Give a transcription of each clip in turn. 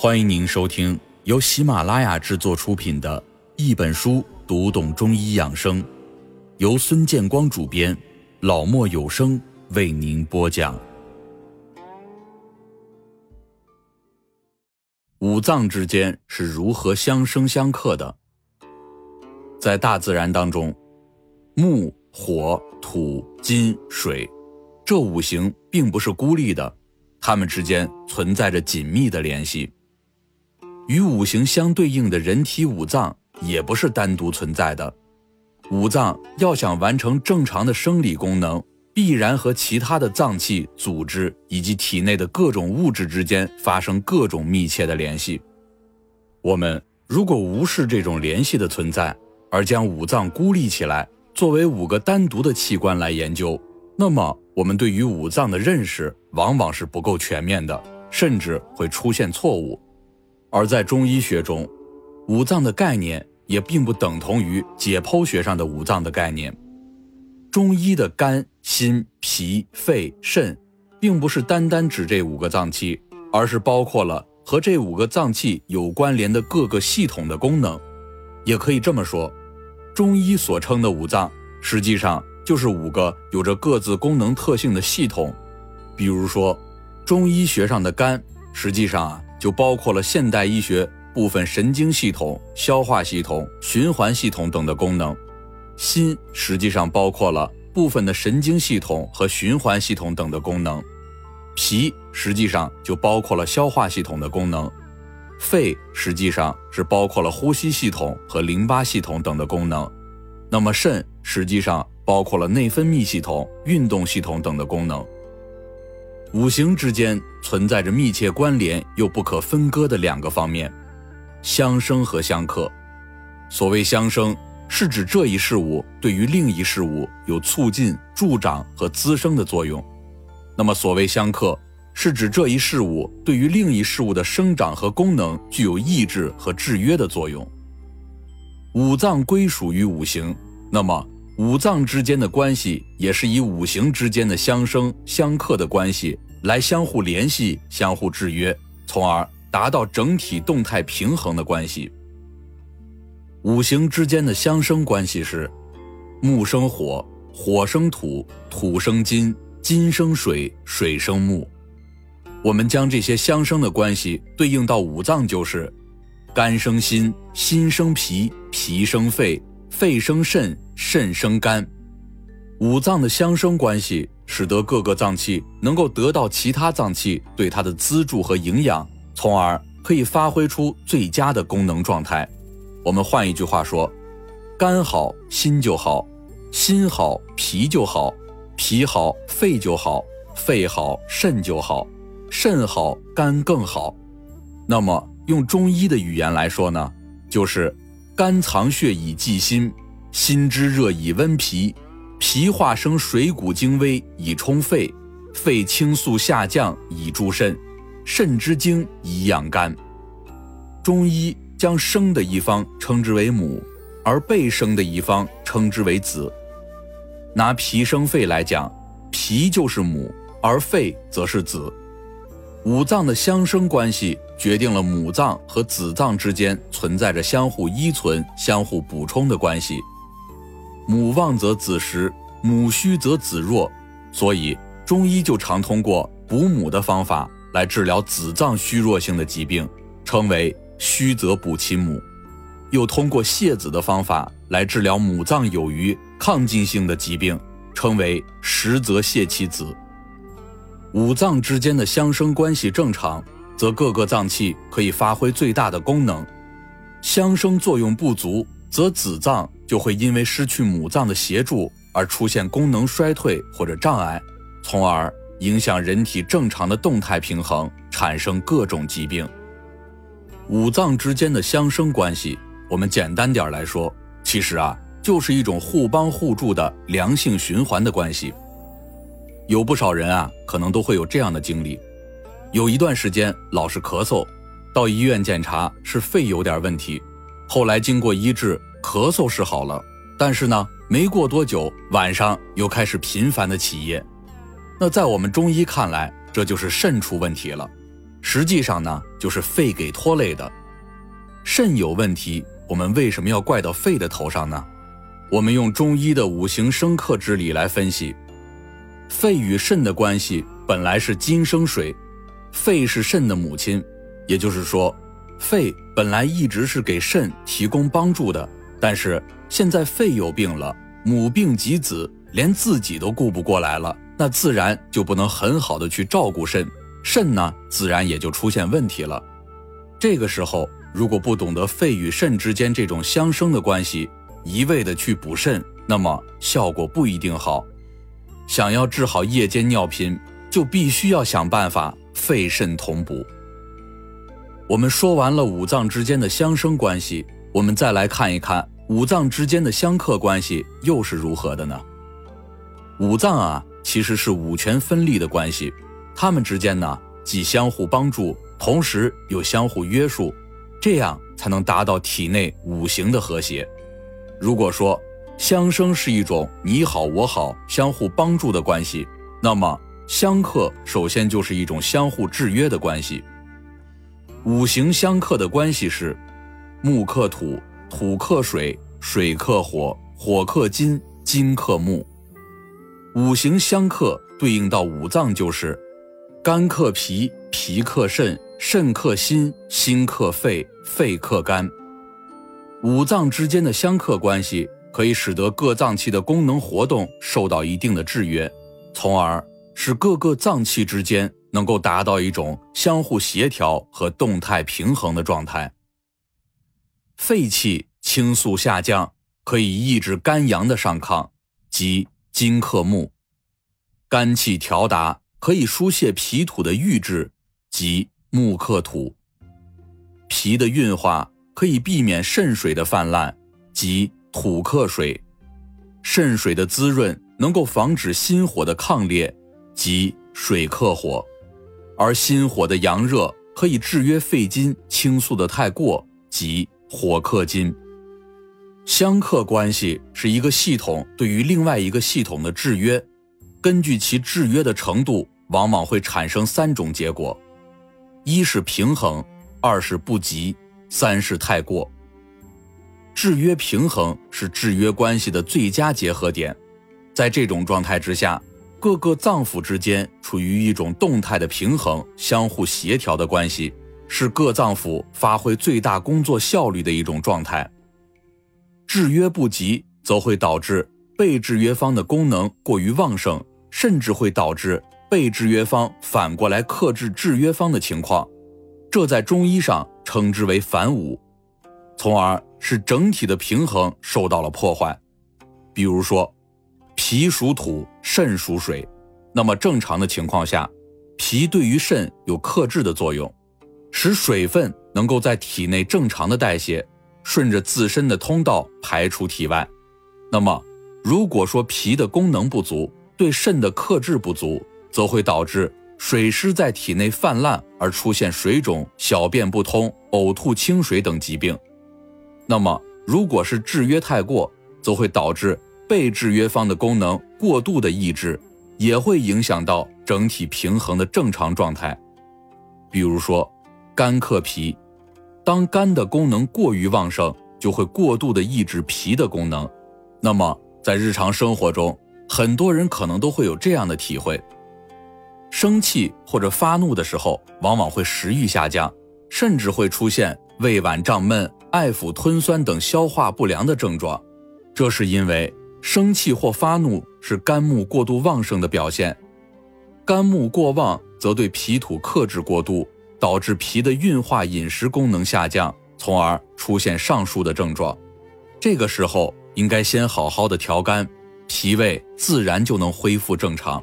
欢迎您收听由喜马拉雅制作出品的《一本书读懂中医养生》，由孙建光主编，老莫有声为您播讲。五脏之间是如何相生相克的？在大自然当中，木、火、土、金、水这五行并不是孤立的，它们之间存在着紧密的联系。与五行相对应的人体五脏也不是单独存在的，五脏要想完成正常的生理功能，必然和其他的脏器、组织以及体内的各种物质之间发生各种密切的联系。我们如果无视这种联系的存在，而将五脏孤立起来，作为五个单独的器官来研究，那么我们对于五脏的认识往往是不够全面的，甚至会出现错误。而在中医学中，五脏的概念也并不等同于解剖学上的五脏的概念。中医的肝、心、脾、肺、肾，并不是单单指这五个脏器，而是包括了和这五个脏器有关联的各个系统的功能。也可以这么说，中医所称的五脏，实际上就是五个有着各自功能特性的系统。比如说，中医学上的肝，实际上啊。就包括了现代医学部分神经系统、消化系统、循环系统等的功能，心实际上包括了部分的神经系统和循环系统等的功能，脾实际上就包括了消化系统的功能，肺实际上是包括了呼吸系统和淋巴系统等的功能，那么肾实际上包括了内分泌系统、运动系统等的功能。五行之间存在着密切关联又不可分割的两个方面，相生和相克。所谓相生，是指这一事物对于另一事物有促进、助长和滋生的作用；那么所谓相克，是指这一事物对于另一事物的生长和功能具有抑制和制约的作用。五脏归属于五行，那么。五脏之间的关系也是以五行之间的相生相克的关系来相互联系、相互制约，从而达到整体动态平衡的关系。五行之间的相生关系是：木生火，火生土，土生金，金生水，水生木。我们将这些相生的关系对应到五脏，就是肝生心，心生脾，脾生肺。肺生肾，肾生肝，五脏的相生关系，使得各个脏器能够得到其他脏器对它的资助和营养，从而可以发挥出最佳的功能状态。我们换一句话说，肝好心就好，心好脾就好，脾好肺就好，肺好肾就好，肾好肝更好。那么用中医的语言来说呢，就是。肝藏血以济心，心之热以温脾，脾化生水谷精微以充肺，肺清肃下降以助肾，肾之精以养肝。中医将生的一方称之为母，而被生的一方称之为子。拿脾生肺来讲，脾就是母，而肺则是子。五脏的相生关系。决定了母脏和子脏之间存在着相互依存、相互补充的关系。母旺则子实，母虚则子弱，所以中医就常通过补母的方法来治疗子脏虚弱性的疾病，称为虚则补其母；又通过泻子的方法来治疗母脏有余、亢进性的疾病，称为实则泻其子。五脏之间的相生关系正常。则各个脏器可以发挥最大的功能，相生作用不足，则子脏就会因为失去母脏的协助而出现功能衰退或者障碍，从而影响人体正常的动态平衡，产生各种疾病。五脏之间的相生关系，我们简单点来说，其实啊就是一种互帮互助的良性循环的关系。有不少人啊，可能都会有这样的经历。有一段时间老是咳嗽，到医院检查是肺有点问题，后来经过医治，咳嗽是好了，但是呢，没过多久晚上又开始频繁的起夜。那在我们中医看来，这就是肾出问题了。实际上呢，就是肺给拖累的。肾有问题，我们为什么要怪到肺的头上呢？我们用中医的五行生克之理来分析，肺与肾的关系本来是金生水，肺是肾的母亲，也就是说，肺本来一直是给肾提供帮助的，但是现在肺有病了，母病及子，连自己都顾不过来了。那自然就不能很好的去照顾肾，肾呢自然也就出现问题了。这个时候，如果不懂得肺与肾之间这种相生的关系，一味的去补肾，那么效果不一定好。想要治好夜间尿频，就必须要想办法肺肾同补。我们说完了五脏之间的相生关系，我们再来看一看五脏之间的相克关系又是如何的呢？五脏啊。其实是五权分立的关系，它们之间呢既相互帮助，同时又相互约束，这样才能达到体内五行的和谐。如果说相生是一种你好我好、相互帮助的关系，那么相克首先就是一种相互制约的关系。五行相克的关系是：木克土，土克水，水克火，火克金，金克木。五行相克，对应到五脏就是：肝克脾，脾克肾，肾克心，心克肺，肺克肝。五脏之间的相克关系，可以使得各脏器的功能活动受到一定的制约，从而使各个脏器之间能够达到一种相互协调和动态平衡的状态。肺气清肃下降，可以抑制肝阳的上亢，即。金克木，肝气调达可以疏泄脾土的郁滞，即木克土；脾的运化可以避免肾水的泛滥，即土克水；肾水的滋润能够防止心火的亢烈，即水克火；而心火的阳热可以制约肺金倾诉的太过，即火克金。相克关系是一个系统对于另外一个系统的制约，根据其制约的程度，往往会产生三种结果：一是平衡，二是不及，三是太过。制约平衡是制约关系的最佳结合点，在这种状态之下，各个脏腑之间处于一种动态的平衡、相互协调的关系，是各脏腑发挥最大工作效率的一种状态。制约不及，则会导致被制约方的功能过于旺盛，甚至会导致被制约方反过来克制制约方的情况。这在中医上称之为反五，从而使整体的平衡受到了破坏。比如说，脾属土，肾属水，那么正常的情况下，脾对于肾有克制的作用，使水分能够在体内正常的代谢。顺着自身的通道排出体外，那么如果说脾的功能不足，对肾的克制不足，则会导致水湿在体内泛滥而出现水肿、小便不通、呕吐清水等疾病。那么如果是制约太过，则会导致被制约方的功能过度的抑制，也会影响到整体平衡的正常状态。比如说，肝克脾。当肝的功能过于旺盛，就会过度的抑制脾的功能。那么，在日常生活中，很多人可能都会有这样的体会：生气或者发怒的时候，往往会食欲下降，甚至会出现胃脘胀闷、爱腹吞酸等消化不良的症状。这是因为生气或发怒是肝木过度旺盛的表现，肝木过旺则对脾土克制过度。导致脾的运化饮食功能下降，从而出现上述的症状。这个时候应该先好好的调肝，脾胃自然就能恢复正常。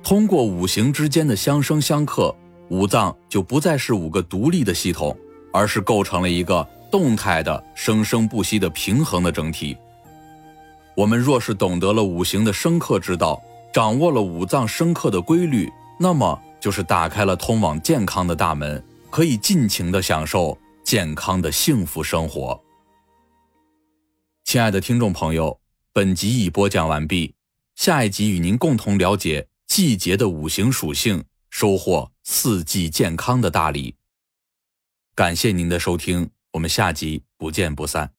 通过五行之间的相生相克，五脏就不再是五个独立的系统，而是构成了一个动态的、生生不息的平衡的整体。我们若是懂得了五行的生克之道，掌握了五脏生克的规律，那么。就是打开了通往健康的大门，可以尽情的享受健康的幸福生活。亲爱的听众朋友，本集已播讲完毕，下一集与您共同了解季节的五行属性，收获四季健康的大礼。感谢您的收听，我们下集不见不散。